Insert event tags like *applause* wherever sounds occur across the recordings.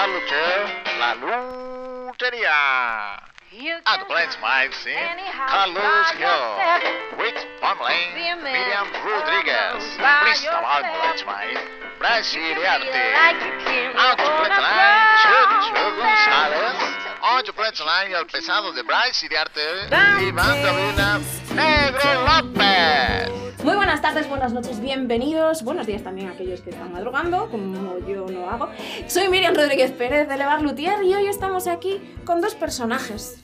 la lucha, la lutería. And let's find see Carlos Hill with Pamela Miriam Rodriguez. Please about let's find Brasiliarte. And let's find Chucho González. On the let's line el pesado de Bryce Iriarte y Bandolina Negro López. Muy buenas tardes, buenas noches, bienvenidos. Buenos días también a aquellos que están madrugando, como yo no hago. Soy Miriam Rodríguez Pérez de Levar Lutier y hoy estamos aquí con dos personajes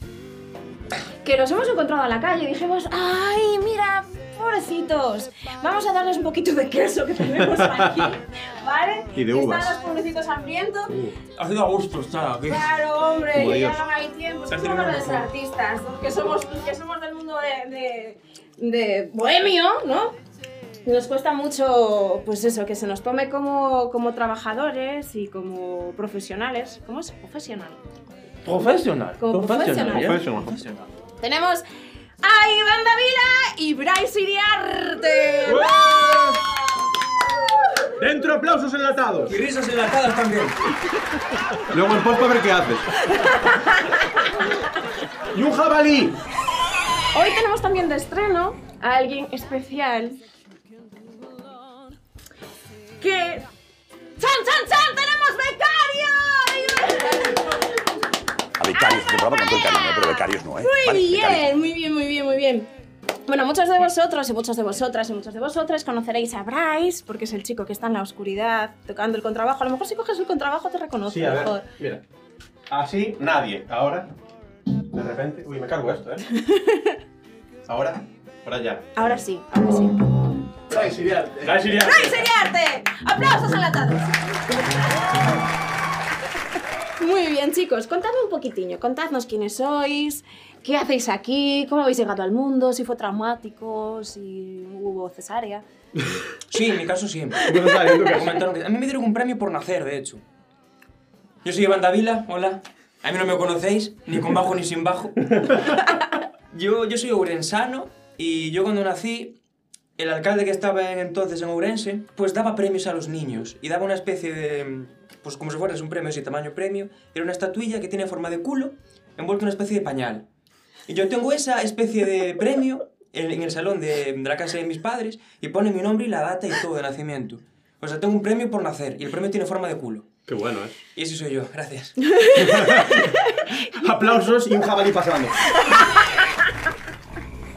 que nos hemos encontrado a la calle y dijimos, ¡ay, mira, pobrecitos! Vamos a darles un poquito de queso que tenemos aquí, ¿vale? Y de uvas. Están los pobrecitos hambrientos. Ha sido a gusto estar aquí. Claro, hombre, Como ya Dios. no hay tiempo. Somos los artistas, que somos, que somos del mundo de, de, de bohemio, ¿no? Nos cuesta mucho, pues eso, que se nos tome como, como trabajadores y como profesionales. ¿Cómo es? Profesional. Profesional. Como profesional. ¿eh? Profesional. Profesional. Tenemos a Iván Davila y Bryce Iriarte. ¡Dentro aplausos enlatados! Y risas enlatadas también. Luego en post para ver qué haces. ¡Y un jabalí! Hoy tenemos también de estreno a alguien especial que... ¡Chan, chan, chan! ¡Tenemos becario! Becarios, este programa con todo el cariño, pero becarios no, ¿eh? Muy Vale, bien, becarios. muy bien, muy bien, muy bien. Bueno, muchos de vosotros y muchos de vosotras y muchos de vosotras conoceréis a Bryce, porque es el chico que está en la oscuridad tocando el contrabajo. A lo mejor si coges el contrabajo te reconoce Sí, a mejor. ver, mira. Así, nadie. Ahora, de repente... Uy, me cargo esto, ¿eh? *laughs* Ahora, ahora ya. Ahora sí, ahora sí. Bryce Iriarte. Bryce Iriarte. ¡Bryce Iriarte! ¡Aplausos enlatados! *laughs* Muy bien, chicos, contadme un poquitiño, contadnos quiénes sois, qué hacéis aquí, cómo habéis llegado al mundo, si fue traumático, si hubo cesárea. Sí, en mi caso sí. *laughs* A mí me dieron un premio por nacer, de hecho. Yo soy Iván Davila, hola. A mí no me conocéis, ni con bajo ni sin bajo. *laughs* Yo, yo soy ourensano y yo cuando nací, el alcalde que estaba en- entonces en Ourense, pues daba premios a los niños y daba una especie de, pues como si fueras un premio, así tamaño premio, era una estatuilla que tiene forma de culo, envuelta en una especie de pañal. Y yo tengo esa especie de premio en, en el salón de, de la casa de mis padres y pone mi nombre y la data y todo de nacimiento. O sea, tengo un premio por nacer y el premio tiene forma de culo. Qué bueno, ¿eh? Y ese soy yo, gracias. *laughs* *laughs* Aplausos y un jabalí pasando. *laughs*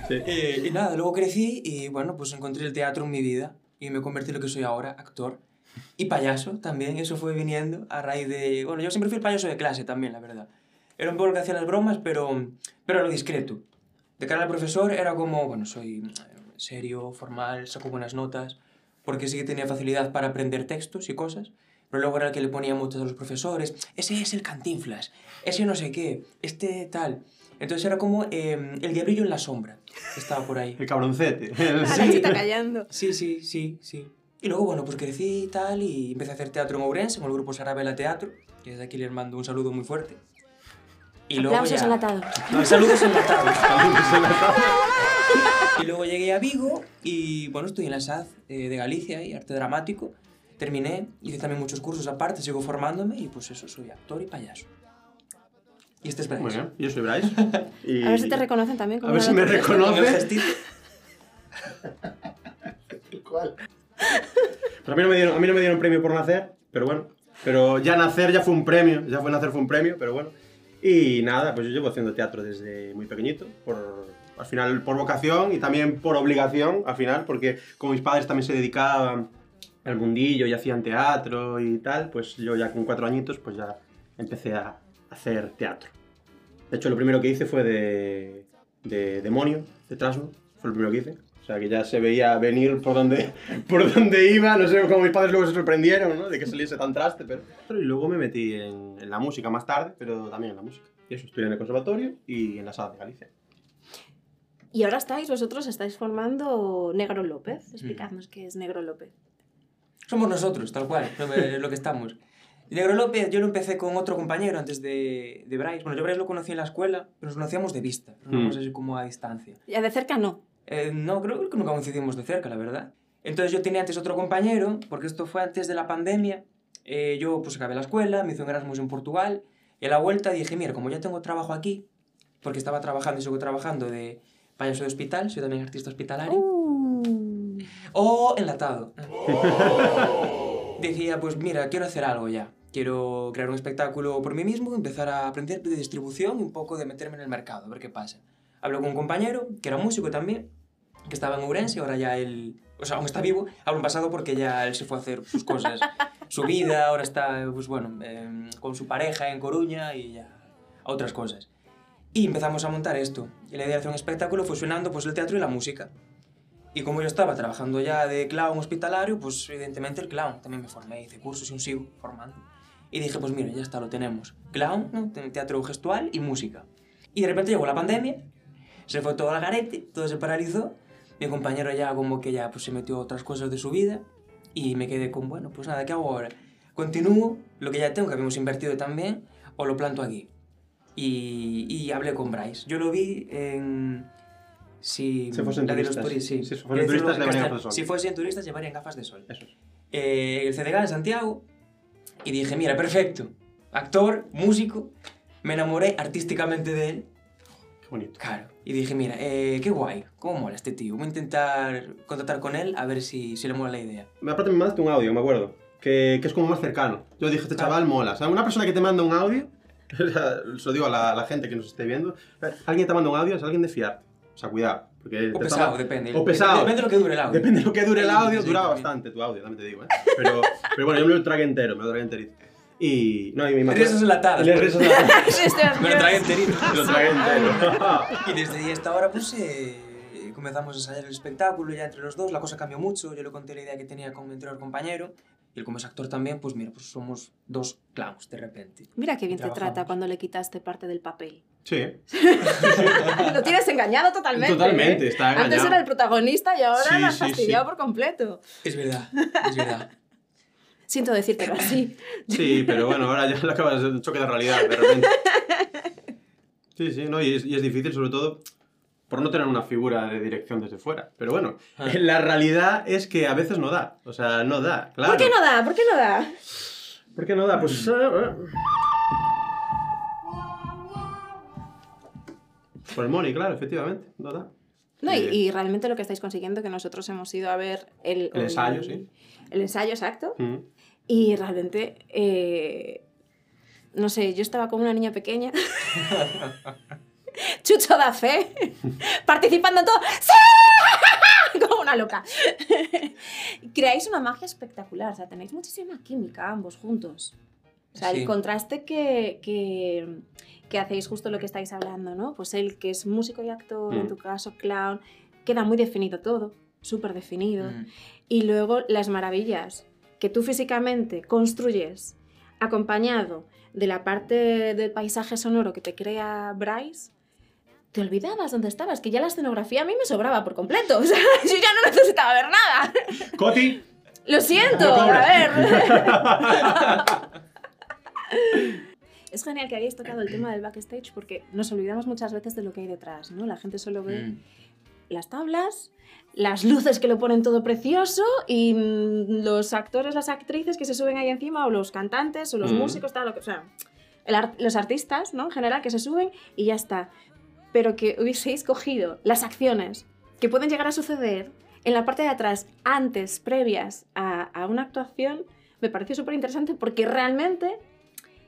Eh, y nada, luego crecí y bueno, pues encontré el teatro en mi vida y me convertí en lo que soy ahora, actor. Y payaso también, eso fue viniendo a raíz de... Bueno, yo siempre fui el payaso de clase también, la verdad. Era un poco el que hacía las bromas, pero, pero a lo discreto. De cara al profesor era como, bueno, soy eh, serio, formal, saco buenas notas, porque sí que tenía facilidad para aprender textos y cosas, pero luego era el que le ponía muchas a los profesores. Ese es el cantinflas, ese no sé qué, este tal. Entonces era como eh, el diablillo en la sombra, estaba por ahí. El cabroncete. *laughs* La chita callando. Sí, sí, sí, sí. Y luego, bueno, pues crecí y tal, y empecé a hacer teatro en Ourense, con el grupo Sarabela Teatro, que desde aquí les mando un saludo muy fuerte. Y luego Aplausos ya- enlatados. No, saludos enlatados. *laughs* y luego llegué a Vigo, y bueno, estoy en la SAD eh, de Galicia, y arte dramático. Terminé, hice también muchos cursos aparte, sigo formándome, y pues eso, soy actor y payaso. Y este es Bryce. Muy bien, yo soy Bryce. *laughs* Y... A ver si te reconocen también. A como ver si me actriz. Con el reconoce. gestito. *laughs* ¿Cuál? Pues a mí, no me dieron, a mí no me dieron premio por nacer, pero bueno. Pero ya nacer ya fue un premio, ya fue nacer fue un premio, pero bueno. Y nada, pues yo llevo haciendo teatro desde muy pequeñito, por, al final por vocación y también por obligación, al final, porque como mis padres también se dedicaban al mundillo y hacían teatro y tal, pues yo ya con cuatro añitos pues ya empecé a hacer teatro. De hecho, lo primero que hice fue de, de Demonio, de Trasno, fue lo primero que hice. O sea, que ya se veía venir por donde, *laughs* por donde iba, no sé cómo mis padres luego se sorprendieron, ¿no? De que saliese tan traste, pero... Y luego me metí en, en la música más tarde, pero también en la música. Y eso, estudié en el conservatorio y en la sala de Galicia. Y ahora estáis, vosotros estáis formando Negro López. Explicadnos qué es Negro López. Somos nosotros, tal cual, lo que, lo que estamos. Negro López, yo lo empecé con otro compañero antes de, de Bryce. Bueno, yo Bryce lo conocí en la escuela, pero nos conocíamos de vista, una Mm. así como a distancia. Ya de cerca no. Eh, no, creo que nunca coincidimos de cerca, la verdad. Entonces yo tenía antes otro compañero, porque esto fue antes de la pandemia, eh, yo pues acabé la escuela, me hice un Erasmus en Portugal, y a la vuelta dije, mira, como ya tengo trabajo aquí, porque estaba trabajando y sigo trabajando de payaso de hospital, soy también artista hospitalario, Uh. O enlatado. Decía, pues mira, quiero hacer algo ya. Quiero crear un espectáculo por mí mismo, empezar a aprender de distribución un poco de meterme en el mercado, a ver qué pasa. Hablo con un compañero, que era músico también, que estaba en Ourense, ahora ya él, o sea, aún está vivo, en pasado porque ya él se fue a hacer sus cosas, su vida, ahora está, pues bueno, em, con su pareja en Coruña y ya otras cosas. Y empezamos a montar esto. Y la idea de hacer un espectáculo fue sonando pues el teatro y la música. Y como yo estaba trabajando ya de clown hospitalario, pues evidentemente el clown. También me formé, hice cursos y un sigo formando. Y dije, pues mira, ya está, lo tenemos. Clown, ¿no? Te- teatro gestual y música. Y de repente llegó la pandemia, se fue todo al garete, todo se paralizó. Mi compañero ya como que ya pues se metió a otras cosas de su vida. Y me quedé con, bueno, pues nada, ¿qué hago ahora? Continúo lo que ya tengo, que habíamos invertido también, o lo planto aquí. Y, y hablé con Bryce. Yo lo vi en... Si, Si fuesen los turistas. turis- sí. Si fuesen turistas, llevarían gafas de sol. Si fuesen turistas, llevarían gafas de sol. Eso es. Eh, el CDG en Santiago y dije, mira, perfecto. Actor, músico, me enamoré artísticamente de él. Qué bonito. Claro. Y dije, mira, eh, qué guay, cómo mola este tío. Voy a intentar contactar con él a ver si, si le mola la idea. Aparte me mandaste un audio, me acuerdo, que, que es como más cercano. Yo dije, este chaval mola. O sea, una persona que te manda un audio, *laughs* se lo digo a la, a la gente que nos esté viendo, alguien te manda un audio es alguien de fiar. O sea, cuidado. Porque O pesado, depende. O pesado. Depende de lo que dure el audio. Depende de lo que dure el audio, duraba bastante tu audio, también te digo, ¿eh? Pero, pero bueno, yo me lo tragué entero, me lo tragué enterito. Y. No, y me imagino- Risas enlatadas, Le- enlatadas. *laughs* Este Me lo tragué enterito. Me lo tragué entero. *laughs* Y desde ahí hasta ahora, pues eh, comenzamos a ensayar el espectáculo ya entre los dos. La cosa cambió mucho. Yo le conté la idea que tenía con mi anterior compañero. Y él, como es actor también, pues mira, pues somos dos clowns de repente. Mira qué bien te trata cuando le quitaste parte del papel. Sí, *laughs* Lo tienes engañado totalmente. totalmente, ¿eh? está engañado. Antes era el protagonista y ahora Sí, lo has sí, fastidiado sí. por completo. Es verdad, es verdad. *laughs* Siento decírtelo así. Sí, pero bueno, ahora ya le acabas de un choque de realidad de repente. Sí, sí, no, y es, y es difícil sobre todo por no tener una figura de dirección desde fuera. Pero bueno, Ah. *laughs* la realidad es que a veces no da. O sea, no da, claro. ¿Por qué no da? ¿Por qué no da? ¿Por qué no da? Pues... eh, eh. Por el money, claro, efectivamente, no da. No, y, Eh, y realmente lo que estáis consiguiendo, que nosotros hemos ido a ver el, El ensayo, sí. El ensayo, exacto. mm. Y realmente, eh, no sé, yo estaba como una niña pequeña. *laughs* *laughs* Chucho da fe, *laughs* participando en todo. ¡Sí! *laughs* Como una loca. Creáis una magia espectacular, o sea, tenéis muchísima química ambos juntos. O sea, Sí. el contraste que, que, que hacéis justo lo que estáis hablando, ¿no? Pues él que es músico y actor, en Mm. tu caso clown, queda muy definido todo, súper definido. Mm. Y luego las maravillas que tú físicamente construyes acompañado de la parte del paisaje sonoro que te crea Bryce, te olvidabas dónde estabas, que ya la escenografía a mí me sobraba por completo. *laughs* O sea, yo ya no necesitaba ver nada. Coti, Lo siento, No a ver. *laughs* Es genial que hayáis tocado el tema del backstage porque nos olvidamos muchas veces de lo que hay detrás, ¿no? La gente solo ve Mm. las tablas, las luces que lo ponen todo precioso y mm, los actores, las actrices que se suben ahí encima o los cantantes o los Mm. músicos, tal, lo que, o sea, el los artistas, ¿no? En general, que se suben y ya está. Pero que hubieseis cogido las acciones que pueden llegar a suceder en la parte de atrás, antes, previas a, a una actuación, me pareció súper interesante porque realmente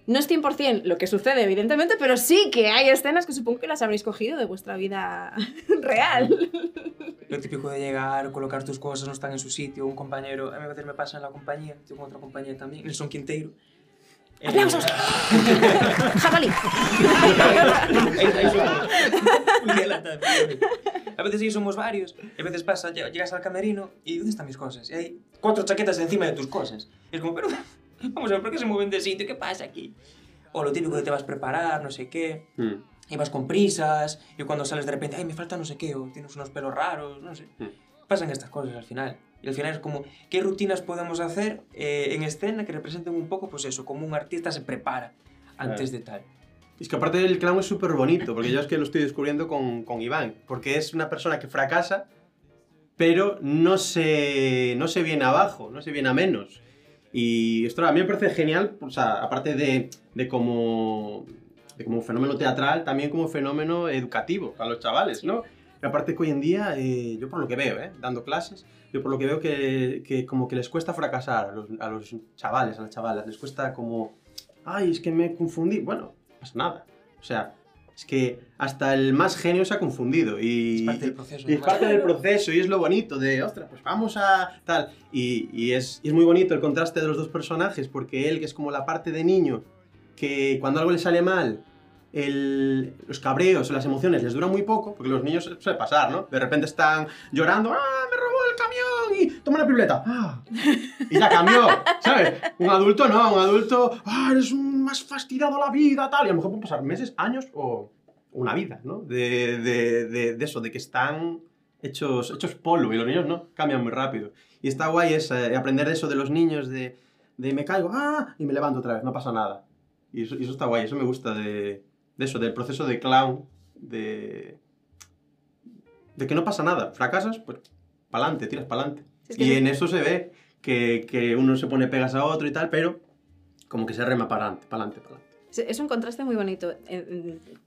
no es 100% lo que sucede, evidentemente, pero sí que hay escenas que supongo que las habréis cogido de vuestra vida *laughs* real. Lo típico de llegar, colocar tus cosas, no están en su sitio, un compañero, a mí a veces me pasa en la compañía, tengo otra compañía también, Nelson Quinteiro. Eh, ¡Aplausos! ¡Jabalí! Día lata, *laughs* A veces sí somos varios, a veces pasa, lle- llegas al camerino y ¿dónde están mis cosas? Y hay cuatro chaquetas encima de tus cosas. Y es como, pero vamos a ver, ¿por qué se mueven de sitio? ¿Qué pasa aquí? O lo típico de te vas a preparar, no sé qué, Mm. y vas con prisas, y cuando sales de repente, ay, me falta no sé qué, o tienes unos pelos raros, no sé. Mm. Pasan estas cosas al final. Y al final es como, ¿qué rutinas podemos hacer eh, en escena que representen un poco, pues eso, como un artista se prepara antes de tal? Es que aparte el clown es súper bonito, porque yo es que lo estoy descubriendo con, con Iván, porque es una persona que fracasa, pero no se, no se viene abajo, no se viene a menos. Y esto a mí me parece genial, o sea, aparte de, de como, de como fenómeno teatral, también como fenómeno educativo para los chavales, ¿no? Y aparte que hoy en día, eh, yo por lo que veo, ¿eh? dando clases, yo por lo que veo que, que como que les cuesta fracasar a los, a los chavales, a las chavalas, les cuesta como, ay, es que me confundí. Bueno, no pasa nada. O sea, es que hasta el más genio se ha confundido y Es parte del proceso, y es parte del proceso y es lo bonito de, ostras, pues vamos a tal. Y, y es, y es muy bonito el contraste de los dos personajes porque él, que es como la parte de niño, que cuando algo le sale mal, el- los cabreos o las emociones les duran muy poco, porque los niños suele pasar, ¿no? De repente están llorando, ¡ah, me robó el camión! Y toma una piruleta, ¡ah! Y ya cambió, ¿sabes? Un adulto no, un adulto, ¡ah, eres un más fastidiado la vida, tal! Y a lo mejor pueden pasar meses, años o una vida, ¿no? De, de, de, de eso, de que están hechos, hechos polvo y los niños no, cambian muy rápido. Y está guay es eh, aprender eso de los niños, de, de me caigo, ¡ah! Y me levanto otra vez, no pasa nada. Y eso, y eso está guay, eso me gusta de, de eso, del proceso de clown, de, de que no pasa nada. Fracasas, pues pa'lante, tiras pa'lante. Que y sí. en eso se ve que, que uno se pone pegas a otro y tal, pero como que se rema para adelante, para adelante, para adelante. Es- un contraste muy bonito.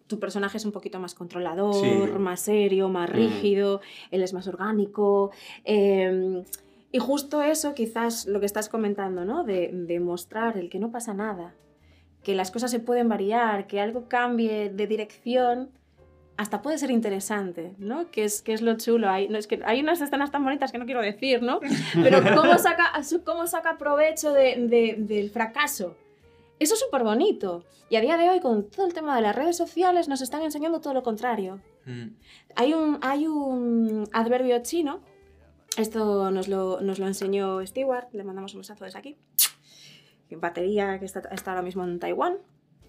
Tu personaje es un poquito más controlador, Sí. más serio, más Mm. rígido, él es más orgánico. eh, y justo eso, quizás lo que estás comentando, ¿no? De, de mostrar el que no pasa nada, que las cosas se pueden variar, que algo cambie de dirección, hasta puede ser interesante, ¿no? Que es, que es lo chulo. Hay, no, es que hay unas escenas tan bonitas que no quiero decir, ¿no? Pero *laughs* cómo saca, cómo saca provecho de- de- del fracaso. Eso es súper bonito. Y a día de hoy, con todo el tema de las redes sociales, nos están enseñando todo lo contrario. Mm. Hay un, hay un adverbio chino, esto nos lo, nos lo enseñó Stewart, le mandamos un besazo desde aquí. Batería que está, está ahora mismo en Taiwán.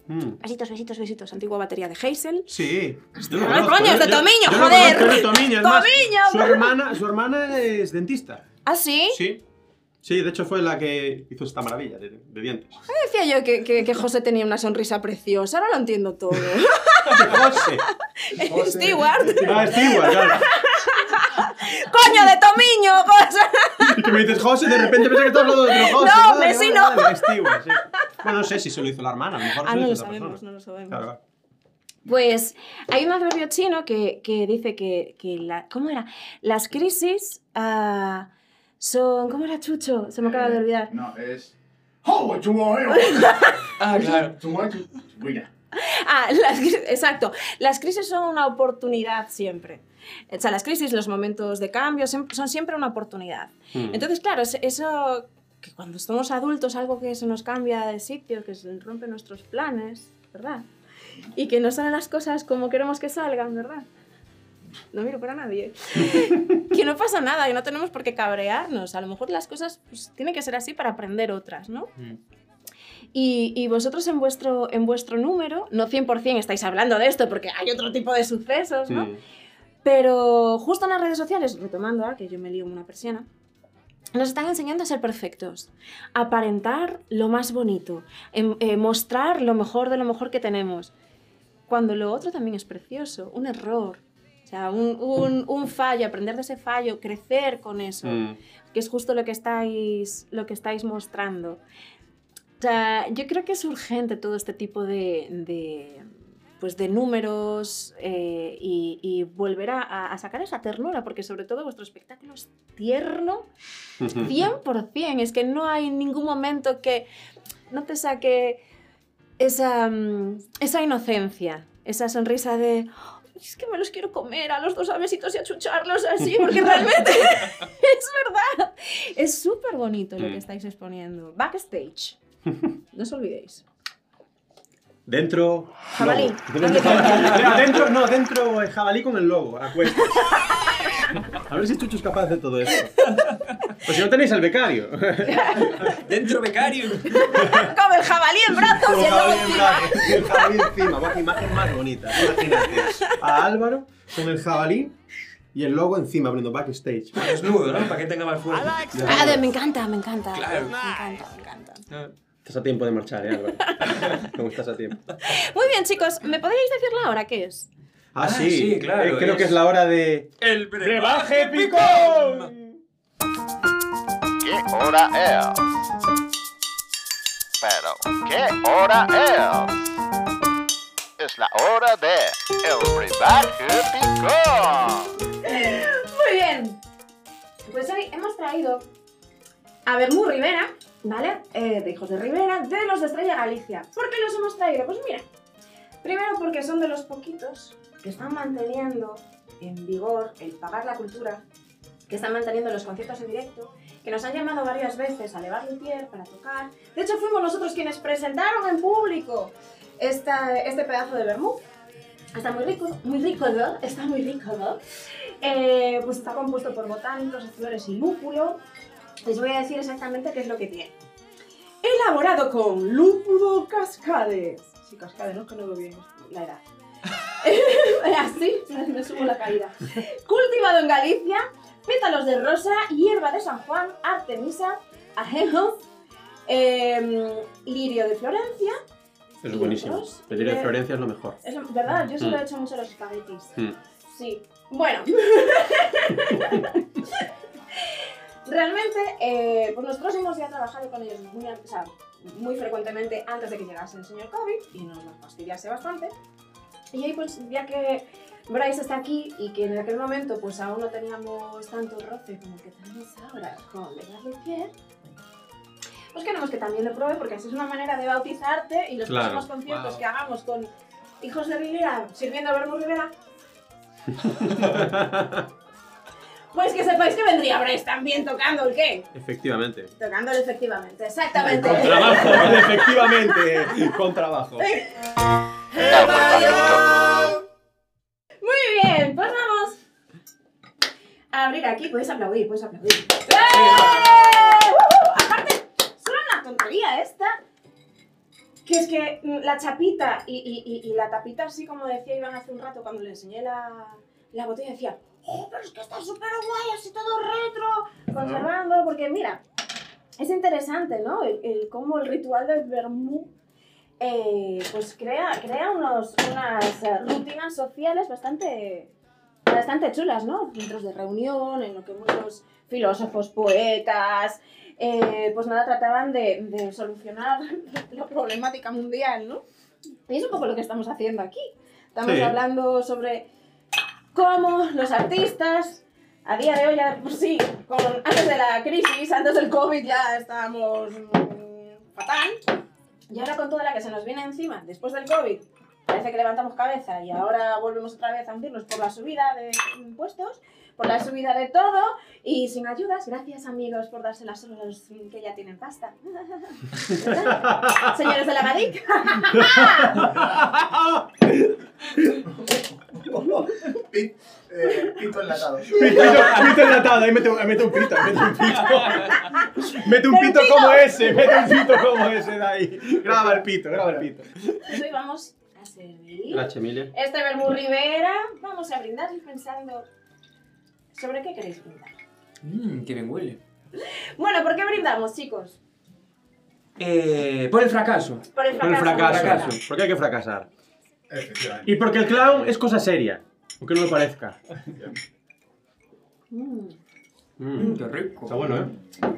Mm. Besitos, besitos, besitos. Antigua batería de Hazel. Sí. Yo ¡Ay, conozco, coño, es de yo- Tomiño, yo lo joder! conozco, es de Tomiño, es más, ¡Tomiño! Su hermana, su hermana es dentista. ¿Ah, sí? Sí. Sí, de hecho fue la que hizo esta maravilla de, de dientes. Decía yo que, que, que José tenía una sonrisa preciosa, ahora lo entiendo todo. *laughs* José. *laughs* Stewart. Ah, Stewart, claro. ¡Coño, de Tomiño! cosa! Y que me dices José, de repente pensé que estás hablando de otro José. No, Vale, vecino. vale, vale, Stewart, sí. Bueno, no sé si se lo hizo la hermana, a lo mejor Ah, se no lo hizo sabemos, persona. no lo sabemos. Claro. Pues hay un adverbio chino que, que dice que, que la, ¿cómo era? Las crisis ah, son... ¿Cómo era Chucho? Se me acaba de olvidar. No, es. *laughs* Ah, claro. *laughs* Ah, las exacto. Las crisis son una oportunidad siempre. O sea, las crisis, los momentos de cambio son siempre una oportunidad. Mm. Entonces, claro, es- eso que cuando somos adultos, algo que se nos cambia de sitio, que se rompe nuestros planes, ¿verdad? Y que no salen las cosas como queremos que salgan, ¿verdad? No miro para nadie. *laughs* que no pasa nada, que no tenemos por qué cabrearnos. A lo mejor las cosas pues, tienen que ser así para aprender otras, ¿no? Mm. Y, y vosotros en vuestro, en vuestro número, no 100% estáis hablando de esto porque hay otro tipo de sucesos, ¿no? Mm. Pero justo en las redes sociales, retomando ahora que yo me lío una persiana, nos están enseñando a ser perfectos, a aparentar lo más bonito, em- eh, mostrar lo mejor de lo mejor que tenemos, cuando lo otro también es precioso, un error, o sea, un, un- un fallo, aprender de ese fallo, crecer con eso, Mm. que es justo lo que estáis, lo que estáis mostrando. Sea, yo creo que es urgente todo este tipo de, de, pues de números eh, y, y volver a, a- sacar esa ternura, porque sobre todo vuestro espectáculo es tierno *laughs* 100%. Es que no hay ningún momento que no te saque esa, mm, esa inocencia, esa sonrisa de... "Ay, Es que me los quiero comer a los dos a besitos y a chucharlos así, *laughs* porque realmente *laughs* es verdad. Es súper bonito lo que Mm. estáis exponiendo. Backstage. No os olvidéis. Dentro. Jabalí. Dentro, jabalí. Dentro- no, dentro el jabalí con el lobo, a cuestas. *laughs* A ver si Chucho es capaz de todo esto. Pues si no tenéis al becario. *laughs* Dentro becario. Como el jabalí en brazos Con y el lobo jabalí en encima. brazos, y el jabalí encima. Buah, qué imagen más bonita. Imagínate a Álvaro con el jabalí y el logo encima abriendo backstage. Desnudo, ¿no? Para que tenga más fuerza. Ah, me encanta, me encanta. Claro. Me encanta, me encanta. Estás a tiempo de marchar, ¿eh, Álvaro? *laughs* ¿Cómo estás a tiempo? Muy bien, chicos, ¿me podríais decir la hora qué es? Ah, Ah, sí. sí, claro, Eh, creo es- que es la hora de. El ¡Brebaje picón! ¿Qué hora es? Pero, ¿qué hora es? Es la hora de el brebaje picón. Muy bien. Pues hoy hemos traído a Bermú Rivera, ¿vale? Eh, de Hijos de Rivera, de los de Estrella Galicia. ¿Por qué los hemos traído? Pues mira, primero porque son de los poquitos que están manteniendo en vigor el pagar la cultura, que están manteniendo los conciertos en directo, que nos han llamado varias veces a Levar Luthier para tocar. De hecho, fuimos nosotros quienes presentaron en público este pedazo de Bermú. Está muy rico, muy rico, ¿no? Está muy rico, ¿no? Eh, pues está compuesto por botánicos, flores y lúpulo. Les voy a decir exactamente qué es lo que tiene. Elaborado con lúpulo cascades. Sí, cascades, ¿no? Es que no veo bien la edad. *laughs* Así, me subo la caída. Cultivado en Galicia, pétalos de rosa, hierba de San Juan, artemisa, ajejos, em, lirio de Florencia. Es buenísimo. otros? El lirio de Eh, Florencia es lo mejor. Es verdad, yo se lo Mm. he hecho mucho a los espaguetis. Mm. Sí. Bueno. *laughs* Realmente, eh, pues nosotros hemos ya trabajado con ellos muy, an- o sea, muy frecuentemente antes de que llegase el señor COVID y nos lo fastidiase bastante. Y hoy, pues, ya que Bryce está aquí y que en aquel momento pues aún no teníamos tanto roce como que tenemos ahora con Legar Luthier, pues queremos que también lo pruebe porque así es una manera de bautizarte y los Claro. próximos conciertos Wow. que hagamos con hijos de Rivera sirviendo a Vermouth Rivera, *laughs* pues que sepáis que vendría Bryce también tocando el qué. Efectivamente. Tocándolo efectivamente, exactamente. Con trabajo, *laughs* efectivamente. Con trabajo. El. Muy bien, pues vamos a abrir aquí. Puedes aplaudir, puedes aplaudir. ¡Eh! ¡Uh! Aparte, solo una tontería esta. Que es que mm, la chapita y, y- y- y la tapita, así como decía Iván hace un rato cuando le enseñé la, la botella, decía, ¡Oh, pero es que está súper guay, así todo retro! Conservando, porque mira, es interesante, ¿no? El, el cómo el ritual del vermú eh, pues crea, crea unos, unas eh, rutinas sociales bastante, bastante chulas, ¿no? Centros de reunión, en lo que muchos filósofos, poetas, eh, pues nada, trataban de, de solucionar *laughs* la problemática mundial, ¿no? Y es un poco lo que estamos haciendo aquí. Estamos Sí. hablando sobre cómo los artistas, a día de hoy, ya por sí, con, antes de la crisis, antes del COVID, ya estábamos mm, fatal. Y ahora con toda la que se nos viene encima, después del COVID, parece que levantamos cabeza y ahora volvemos otra vez a hundirnos por la subida de impuestos, por la subida de todo y sin ayudas. Gracias amigos por dárselas a los que ya tienen pasta. *laughs* Señores de la Madic. Pit, eh, pito enlatado. *laughs* Pito, pito enlatado, ahí mete, ahí mete un pito, mete un pito. *laughs* Mete un pito pito. como ese, mete un pito como ese de ahí. Graba el pito, graba el pito. Pues hoy vamos a servir Gracias, Emilia. este vermú Rivera. Vamos a brindar y pensando sobre qué queréis brindar. Mmm, qué bien huele. Bueno, ¿por qué brindamos, chicos? Eh, por el fracaso. Por el Por el fracaso. fracaso. fracaso. Porque hay que fracasar. Y porque el clown es cosa seria. Aunque no lo parezca. Mm. Mm. Mmm, qué rico. Está bueno, ¿eh?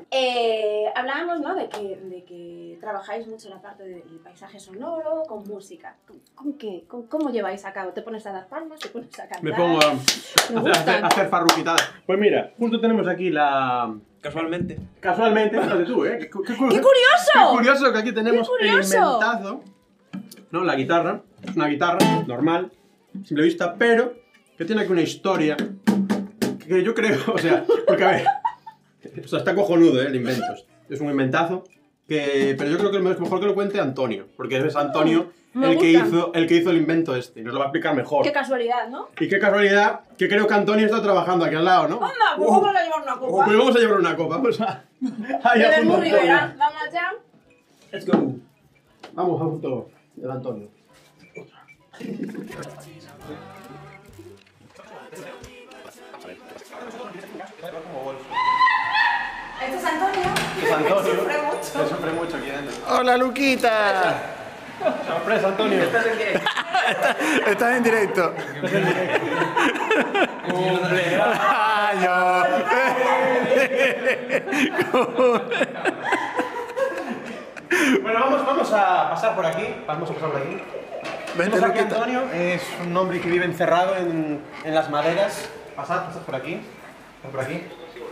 Eh, hablábamos, ¿no? De que, de que trabajáis mucho la parte del paisaje sonoro con música. ¿Con, con qué? ¿Con- ¿Cómo lleváis a cabo? ¿Te pones a dar palmas? ¿Te pones a cantar? Me pongo a Me hacer, hacer, hacer farruquitadas. Pues mira, justo tenemos aquí la... Casualmente. Casualmente, fíjate tú, ¿eh? Qué, qué ¡Qué curioso! Qué curioso que aquí tenemos ¡Qué el inventazo. ¿No? La guitarra. Es una guitarra normal, simple vista, pero que tiene aquí una historia que yo creo, *laughs* o sea, porque a ver, o sea, está cojonudo ¿eh? el invento. Es un inventazo, que, pero yo creo que es mejor que lo cuente Antonio, porque es Antonio Me el que, gusta. hizo, el que hizo el invento este, y nos lo va a explicar mejor. Qué casualidad, ¿no? Y qué casualidad que creo que Antonio está trabajando aquí al lado, ¿no? ¡Anda! Pues vamos a llevar una copa. Pues vamos a llevar una copa, vamos a... Ahí a junto a Antonio. Rivera. Vamos allá. Let's go. Vamos a junto del Antonio. Este es Antonio. Es Antonio. *laughs* Sufre mucho. Me sufre mucho aquí dentro. Hola, Luquita. Sorpresa, Antonio. Estás en directo. Bueno, vamos, vamos a pasar por aquí. Vamos a pasar por aquí. Vente, Tenemos aquí a. Antonio, es un hombre que vive encerrado en, en las maderas. Pasad, pasad por aquí. Pasad por aquí.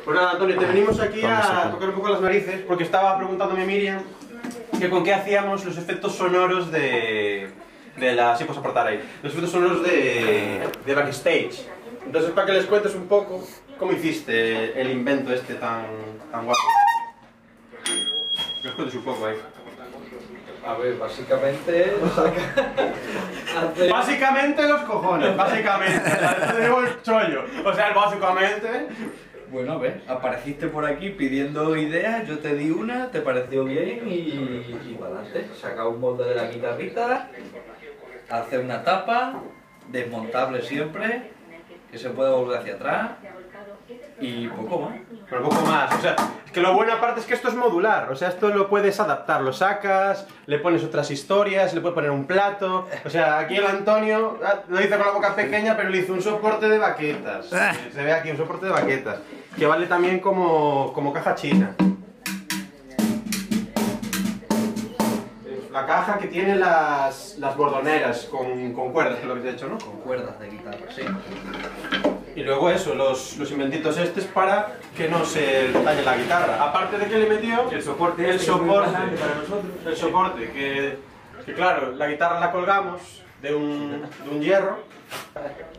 Pues nada, Antonio, te venimos aquí a tocar un poco las narices porque estaba preguntándome Miriam que con qué hacíamos los efectos sonoros de, de la... Sí, puedes aportar ahí. Los efectos sonoros de, de backstage. Entonces, para que les cuentes un poco cómo hiciste el invento este tan, tan guapo. Que os cuentes un poco ahí. A ver, básicamente. hace- *laughs* Básicamente los cojones, básicamente. Te digo el chollo. O sea, básicamente. Bueno, a ver, apareciste por aquí pidiendo ideas, yo te di una, te pareció bien y, y para adelante. Saca un molde de la guitarrita, hace una tapa, desmontable siempre, que se puede volver hacia atrás y poco más. Pero poco más. O sea, es que lo bueno aparte es que esto es modular. O sea, esto lo puedes adaptar. Lo sacas, le pones otras historias, le puedes poner un plato. O sea, aquí el Antonio ah, lo hizo con la boca pequeña, pero le hizo un soporte de baquetas. Se ve aquí un soporte de baquetas. Que vale también como, como caja china. La caja que tiene las, las bordoneras con, con cuerdas, que es lo que te he hecho, ¿no? Con cuerdas de guitarra, sí. Y luego eso, los, los inventitos estos para que no se dañe la guitarra. Aparte de que le metió El soporte el este, muy soporte, para nosotros. el soporte, que, que claro, la guitarra la colgamos de un, de un hierro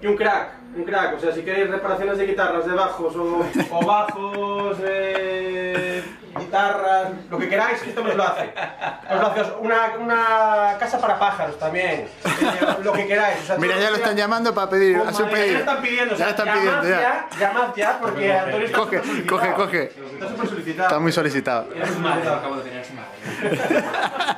y un crack, un crack. O sea, si queréis reparaciones de guitarras, de bajos o, o bajos, de guitarras, lo que queráis, esto nos lo hace. Os lo hace una, una casa para pájaros también, eh, lo que queráis. O sea, Mira, ya lo están llamando para pedir, Como hace un ya le pedido. están pidiendo, o Ya sea, le están llamad pidiendo, ya. Llamad ya, porque Antonio está Coge, súper coge, solicitado. coge, coge. Está súper solicitado. Está muy solicitado. Era su madre, acabo de tener a su madre.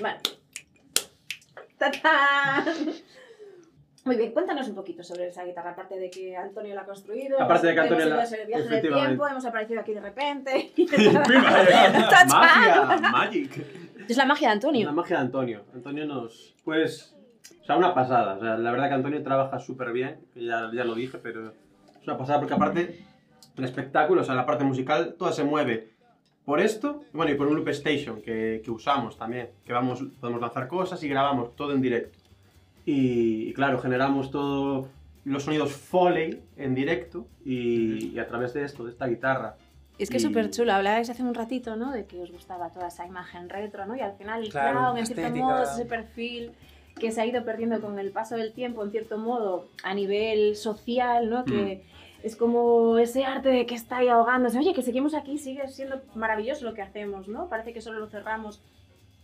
Vale. ¡Tatán! Muy bien, cuéntanos un poquito sobre esa guitarra, aparte de que Antonio la ha construido. Aparte de que hemos Antonio ido la- a ese viaje del efectivamente. tiempo, hemos aparecido aquí de repente. *laughs* *laughs* ¡Magia! ¡Magic! Es la magia de La Antonio. magia de Antonio. Antonio nos. Pues. O sea, una pasada. O sea, la verdad que Antonio trabaja súper bien. Ya, ya lo dije, pero es una pasada porque, aparte, el espectáculo, o sea, la parte musical, toda se mueve por esto bueno, y por un loop station que, que usamos también. Que vamos, podemos lanzar cosas y grabamos todo en directo. Y, y claro, generamos todos los sonidos Foley en directo y, y a través de esto, de esta guitarra. Y es que es Y- súper chulo. Hablabais hace un ratito, ¿no? De que os gustaba toda esa imagen retro, ¿no? Y al final el Claro, clown, en cierto estética. modo, es ese perfil que se ha ido perdiendo con el paso del tiempo, en cierto modo, a nivel social, ¿no? Que es como ese arte de que está ahí ahogándose. Oye, que seguimos aquí, sigue siendo maravilloso lo que hacemos, ¿no? Parece que solo lo cerramos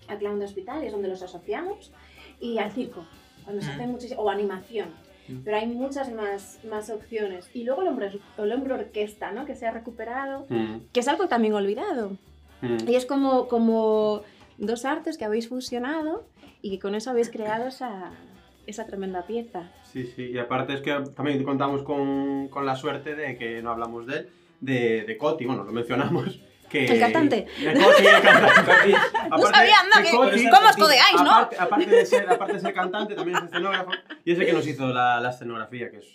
al clown de hospital, y es donde los asociamos, y al circo, cuando se Mm. hace muchísimo, o animación. Mm. Pero hay muchas más, más opciones. Y luego el hombre, el hombre orquesta, ¿no? Que se ha recuperado Mm, que es algo también olvidado. mm. Y es como, como dos artes que habéis fusionado y que con eso habéis creado esa, esa tremenda pieza. Sí, sí, y aparte es que también contamos con, con la suerte de que no hablamos de él, de, de Coti, bueno, lo mencionamos. *laughs* Que, El cantante. De Coti, el cantante. *laughs* No Aparte sabía, anda, de que- Coti, ¿cómo os codeáis, no? Aparte, aparte de ser, aparte de ser cantante, también es escenógrafo, y es el que nos hizo la, la escenografía, que, es,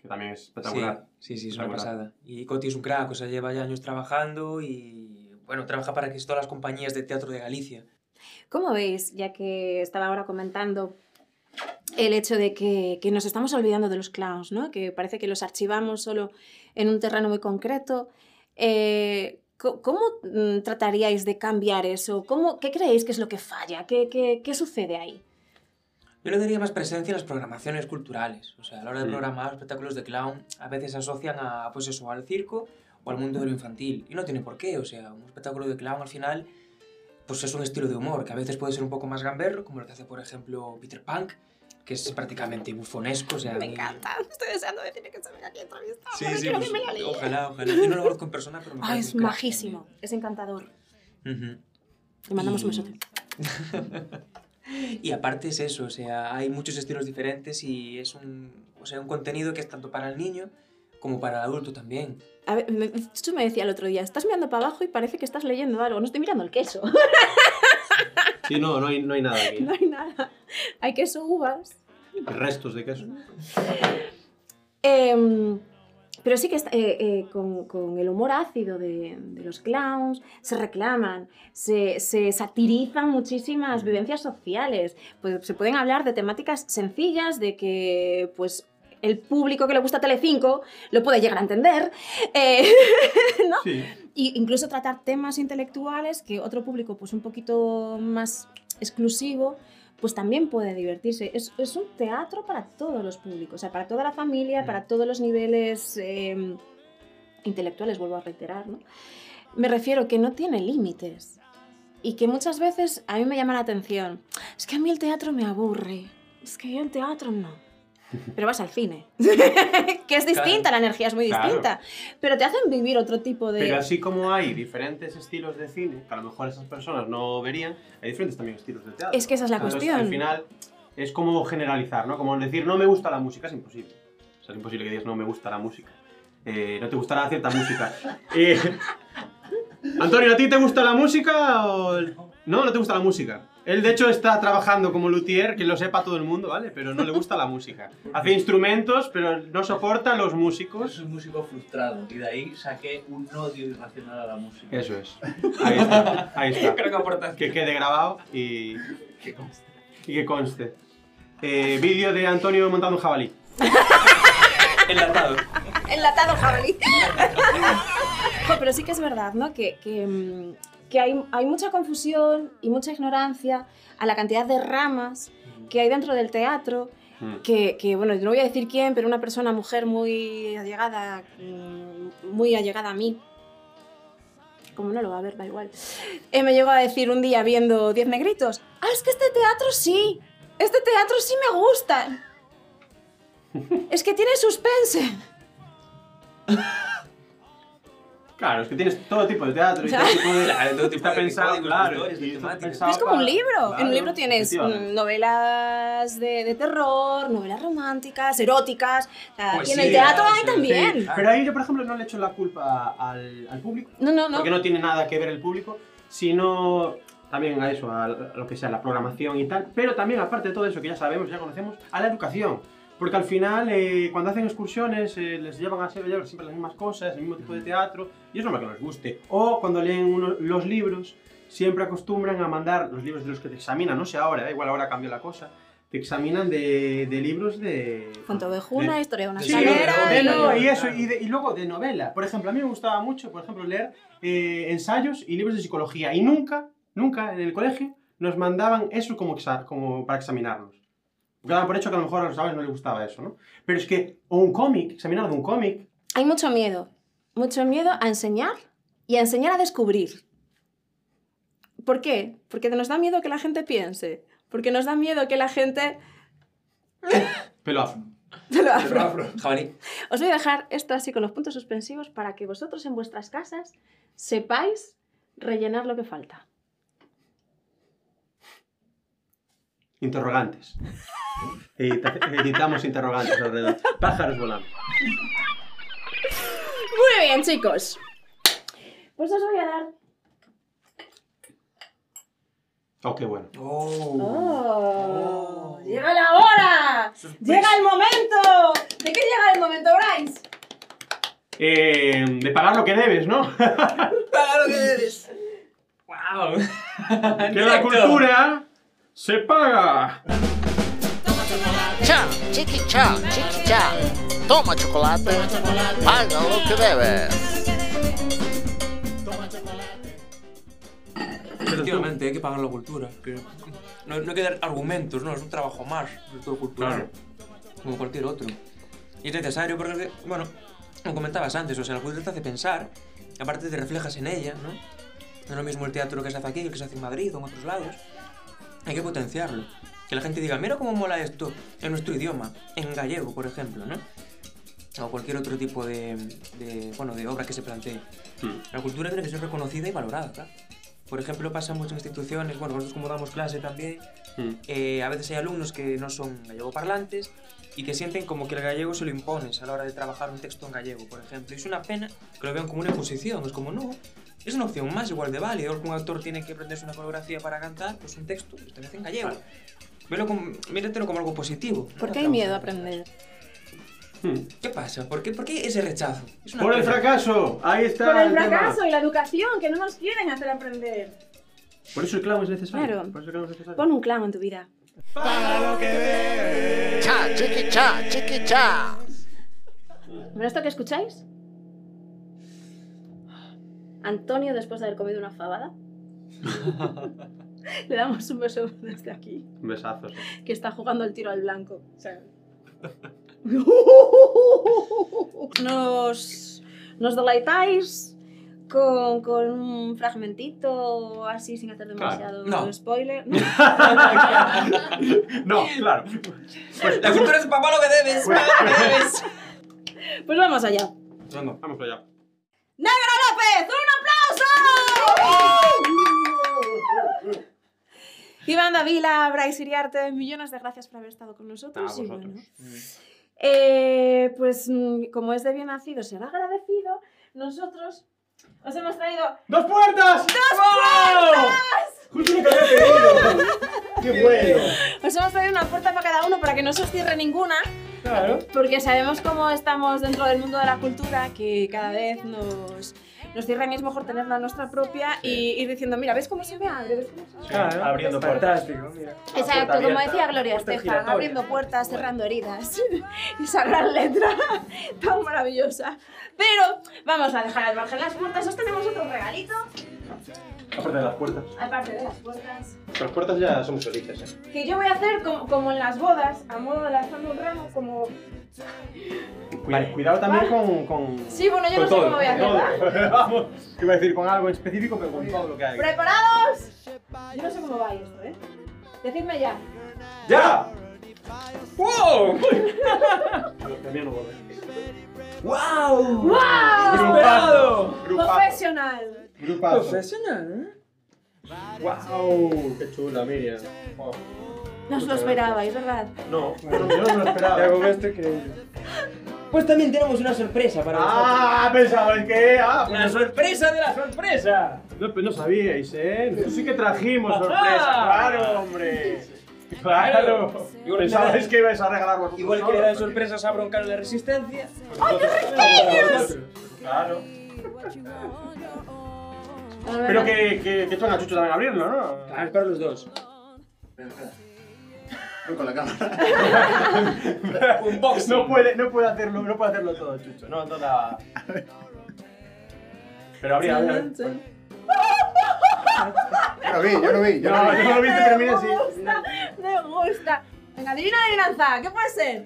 que también es espectacular. Sí, sí, sí, es una pasada. Y Coti es un crack, o sea, lleva ya años trabajando y, bueno, trabaja para casi todas las compañías de teatro de Galicia. ¿Cómo veis, ya que estaba ahora comentando el hecho de que, que nos estamos olvidando de los clowns, ¿no? que parece que los archivamos solo en un terreno muy concreto? Eh, ¿Cómo mm, trataríais de cambiar eso? ¿Cómo, ¿Qué creéis que es lo que falla? ¿Qué, qué, qué sucede ahí? Yo le daría más presencia en las programaciones culturales. O sea, a la hora de Mm. programar espectáculos de clown, a veces se asocian a, pues eso, al circo o al mundo de lo infantil. Y no tiene por qué. O sea, un espectáculo de clown al final, pues es un estilo de humor que a veces puede ser un poco más gamberro, como lo que hace, por ejemplo, Peter Punk, que es prácticamente bufonesco. O sea, Me encanta. *laughs* Estoy deseando decirle que se venga aquí a entrevistar. Sí, sí, quiero pues, que me la ojalá, ojalá. Yo no lo conozco en persona, pero me Ah, es un crack majísimo. Es encantador. también. Ujú. Le mandamos un Y- besote. *laughs* Y aparte es eso, o sea, hay muchos estilos diferentes y es un, o sea, un contenido que es tanto para el niño como para el adulto también. A ver, me, me decía el otro día, estás mirando para abajo y parece que estás leyendo algo. No estoy mirando el queso. *laughs* Sí, no, no hay, no hay nada aquí. *laughs* No hay nada. Hay queso uvas. Restos de queso. Em, pero sí que está- eh, eh, con, con el humor ácido de, de los clowns se reclaman, se, se satirizan muchísimas vivencias sociales. Pues se pueden hablar de temáticas sencillas, de que pues el público que le gusta Telecinco lo puede llegar a entender. eh, *laughs* ¿no? Sí. Y incluso tratar temas intelectuales que otro público pues un poquito más exclusivo pues también puede divertirse. Es, es un teatro para todos los públicos, o sea, para toda la familia, para todos los niveles eh, intelectuales, vuelvo a reiterar, ¿no? Me refiero que no tiene límites y que muchas veces a mí me llama la atención. Es que a mí el teatro me aburre, es que yo el teatro no. Pero vas al cine, *laughs* que es distinta, la energía es muy Claro. distinta, pero te hacen vivir otro tipo de... Pero así como hay diferentes estilos de cine, que a lo mejor esas personas no verían, hay diferentes también estilos de teatro. Es que esa es la Entonces, cuestión. Al final es como generalizar, ¿no? Como decir, no me gusta la música, es imposible. O sea, es imposible que digas, no me gusta la música. Eh, no te gustará cierta música. *laughs* Eh, Antonio, ¿a ti te gusta la música o...? No, no te gusta la música. Él, de hecho, está trabajando como luthier, que lo sepa todo el mundo, ¿vale? Pero no le gusta la música. Hace instrumentos, pero no soporta a los músicos. soy músico frustrado y de ahí saqué un odio irracional a la música. Eso es. Ahí está. Ahí está. Creo que aportas. que quede grabado y, Que conste. y que conste. Eh, vídeo de Antonio montando un jabalí. Enlatado. Enlatado jabalí. *laughs* Pero sí que es verdad, ¿no? Que, que, mm, que hay, hay mucha confusión y mucha ignorancia a la cantidad de ramas que hay dentro del teatro. Mm. Que, que, bueno, no voy a decir quién, pero una persona, mujer muy allegada, mm, muy allegada a mí, como no lo va a ver, da igual, eh, me llegó a decir un día viendo Diez Negritos, ah, es que este teatro sí, este teatro sí me gusta. *laughs* Es que tiene suspense. *laughs* Claro, es que tienes todo tipo de teatro y todo tipo de... Claro, todo tipo está de pensado, códigos, claro. historias, y está pensado Es como un libro. en claro, un libro tienes mm, novelas de, de terror, novelas románticas, eróticas. o sea, Pues y en sí, el teatro hay sí, también. Sí, pero ahí yo, por ejemplo, no le echo la culpa al, al público, No, no, no. porque no tiene nada que ver el público, sino también a eso, a lo que sea, la programación y tal, pero también, aparte de todo eso que ya sabemos, ya conocemos, a la educación. Porque al final, eh, cuando hacen excursiones, eh, les llevan a hacer llevar siempre las mismas cosas, el mismo tipo de teatro, y es normal que no les guste. O cuando leen uno- los libros, siempre acostumbran a mandar los libros de los que te examinan, no sé ahora, eh, igual ahora cambió la cosa, te examinan de, de libros de... Fontobejuna, de- historia de una Sí, escalera. de- y- no, y eso, y, de- y luego de novela. Por ejemplo, a mí me gustaba mucho, por ejemplo, leer eh, ensayos y libros de psicología. Y nunca, nunca en el colegio nos mandaban eso como, como para examinarnos. Porque daban por hecho que a lo mejor a los chavales no les gustaba eso, ¿no? Pero es que, o un cómic, examinar de un cómic, Hay mucho miedo. Mucho miedo a enseñar y a enseñar a descubrir. ¿Por qué? Porque nos da miedo que la gente piense. Porque nos da miedo que la gente... *laughs* pelo afro. Te lo afro. Jabalí. Os voy a dejar esto así con los puntos suspensivos para que vosotros en vuestras casas sepáis rellenar lo que falta. Interrogantes. Edita- editamos interrogantes alrededor. Pájaros volando. Muy bien, chicos. Pues os voy a dar... Oh, qué bueno. ¡Oh! ¡Llega la hora! ¡Llega el momento! ¿De qué llega el momento, Bryce? Eh, de pagar lo que debes, ¿no? *laughs* ¡Paga lo que debes! ¡Wow! que la cultura se paga. Cha, chiqui cha, chiqui cha. Toma chocolate, paga lo que debes. Efectivamente, hay que pagar la cultura. que no, no hay que dar argumentos, no, es un trabajo más, todo cultural. Como cualquier otro. Y es necesario porque, bueno, como comentabas antes, o sea, la cultura te hace pensar, aparte te reflejas en ella, ¿no? No es lo mismo el teatro que se hace aquí, el que se hace en Madrid o en otros lados. Hay que potenciarlo. Que la gente diga, mira cómo mola esto en nuestro idioma, en gallego, por ejemplo, ¿no? O cualquier otro tipo de, de, bueno, de obra que se plantee. La cultura tiene que ser reconocida y valorada, claro. por ejemplo, pasa en instituciones, bueno, nosotros como damos clase también, Mm. eh, a veces hay alumnos que no son gallegoparlantes y que sienten como que el gallego se lo impones a la hora de trabajar un texto en gallego, por ejemplo. Y es una pena que lo vean como una imposición, es como, no, es una opción más igual de válida, que un actor tiene que aprenderse una coreografía para cantar, pues un texto, pues te en gallego. Velo como, míratelo como algo positivo. ¿no? ¿Por qué hay miedo a aprender? Mm. ¿Qué pasa? ¿Por qué, por qué ese rechazo? Es una Por el pena. fracaso, ahí está. Por el tema. fracaso y la educación, que no nos quieren hacer aprender. Por eso el clavo es necesario. Claro. Por eso el clavo es necesario. Pon un clown en tu vida. Cha, chiqui, cha, chiqui, cha. ¿Pero esto que escucháis? Antonio después de haber comido una fabada. *laughs* Le damos un beso desde aquí, Besazos. que está jugando el tiro al blanco. O sea- *laughs* Nos, nos deleitáis con, con un fragmentito así sin hacer demasiado No. spoiler. *laughs* No, claro. La cultura es papá lo que debes, papá lo que debes. Pues vamos allá. Vamos, vamos allá. ¡Negro López! Iván Davila, Bryce Iriarte, millones de gracias por haber estado con nosotros. A y vosotros. bueno, eh, pues mm, como es de bien nacido, será agradecido, nosotros os hemos traído ¡Dos puertas! ¡Dos puertas! Justo lo que había pedido. ¡Qué *laughs* bueno! Os hemos traído una puerta para cada uno para que no se os cierre ninguna, Claro. porque sabemos cómo estamos dentro del mundo de la cultura, que cada vez nos, nos cierran y es mejor tener la nuestra propia y ir diciendo, mira, ¿ves cómo se me abre? ¿Ves cómo se me abre?". Claro, abriendo puertas. Mira. Exacto, puerta como decía Gloria Estefan, abriendo puertas, cerrando heridas. *laughs* y esa gran letra *laughs* tan maravillosa. Pero vamos a dejar al margen las puertas. Os tenemos otro regalito, Aparte de las puertas. aparte de las puertas. Las puertas ya somos felices, ¿eh? Que yo voy a hacer como, como en las bodas, a modo de lanzando un ramo, como... Cuida- Cuidado también con, con. Sí, bueno, yo con no sé todo, cómo voy a con hacer, todo. *laughs* Vamos, que iba a decir con algo en específico, pero con todo lo que hay. ¿Preparados? Yo no sé cómo va esto, ¿eh? Decidme ya. ¡Ya! ¡Wow! Que mí no. ¡Wow! ¡Wow! Grupazo. Profesional. Grupazo. Profesional, ¿eh? ¡Wow! ¡Qué chula, Miriam! Oh. No os lo esperabais, ¿verdad? No, bueno, yo no lo esperaba. Pues también tenemos una sorpresa para ¡Ah! Pensabais que. ¡Ah! ¡La sorpresa de la sorpresa! No, pues no sabíais, ¿eh? Sí que trajimos sorpresa. ¡Claro, hombre! ¡Claro! Pensabais que ibais a regalar vosotros Igual que le dan sorpresas a Broncano de Resistencia. Claro. Pero que, que, que Chucho también abrirlo, ¿no? Claro, es para los dos. Voy con la cámara. *laughs* Un box. No puede, no puede hacerlo, no puede hacerlo todo, Chucho. No, toda. Pero habría, habría. Yo lo vi, yo lo vi. Yo No, lo vi. yo no lo viste, pero mira Me sí. gusta, me gusta. Venga, adivina adivinanza, ¿qué puede ser?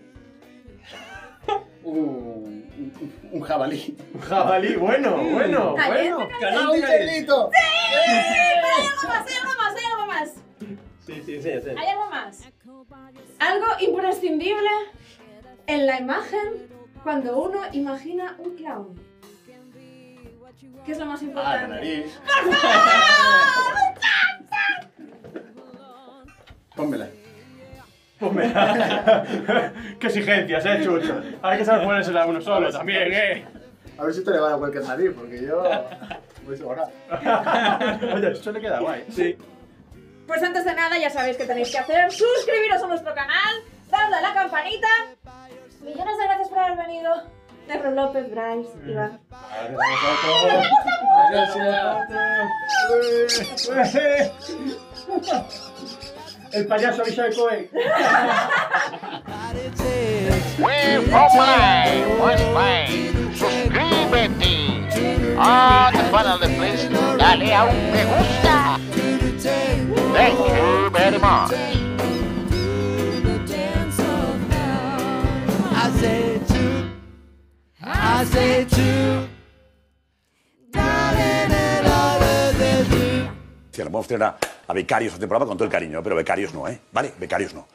Uh, un, un jabalí. Un jabalí, bueno, bueno, Caliente, bueno. Caliente, caliente. ¡Miguelito! Hay algo más, hay algo más, hay algo más. Sí, sí, sí, sí. Hay algo más. Algo imprescindible en la imagen cuando uno imagina un clown. ¿Qué es lo más Ah, la importante? nariz. *laughs* Pónmela. *laughs* Qué exigencias, eh, Chucho. Hay que saber ponérsela a uno solo también, eh. A ver si te le va a cualquier nariz, porque yo *laughs* voy sobrado. Oye, Chucho le queda guay. Sí. Pues antes de nada ya sabéis que tenéis que hacer suscribiros a nuestro canal, darle a la campanita. Millones de gracias por haber venido. Negro López, Bryce, Iván. El payaso Abishai Cohen. We're from Play, West Play. Suscríbete. Ah, te fuera de please. Dale a un me gusta. Thank you very much. Sí, lo podemos tener a, a becarios temporada con todo el cariño, pero becarios no, ¿eh? ¿Vale? Becarios no.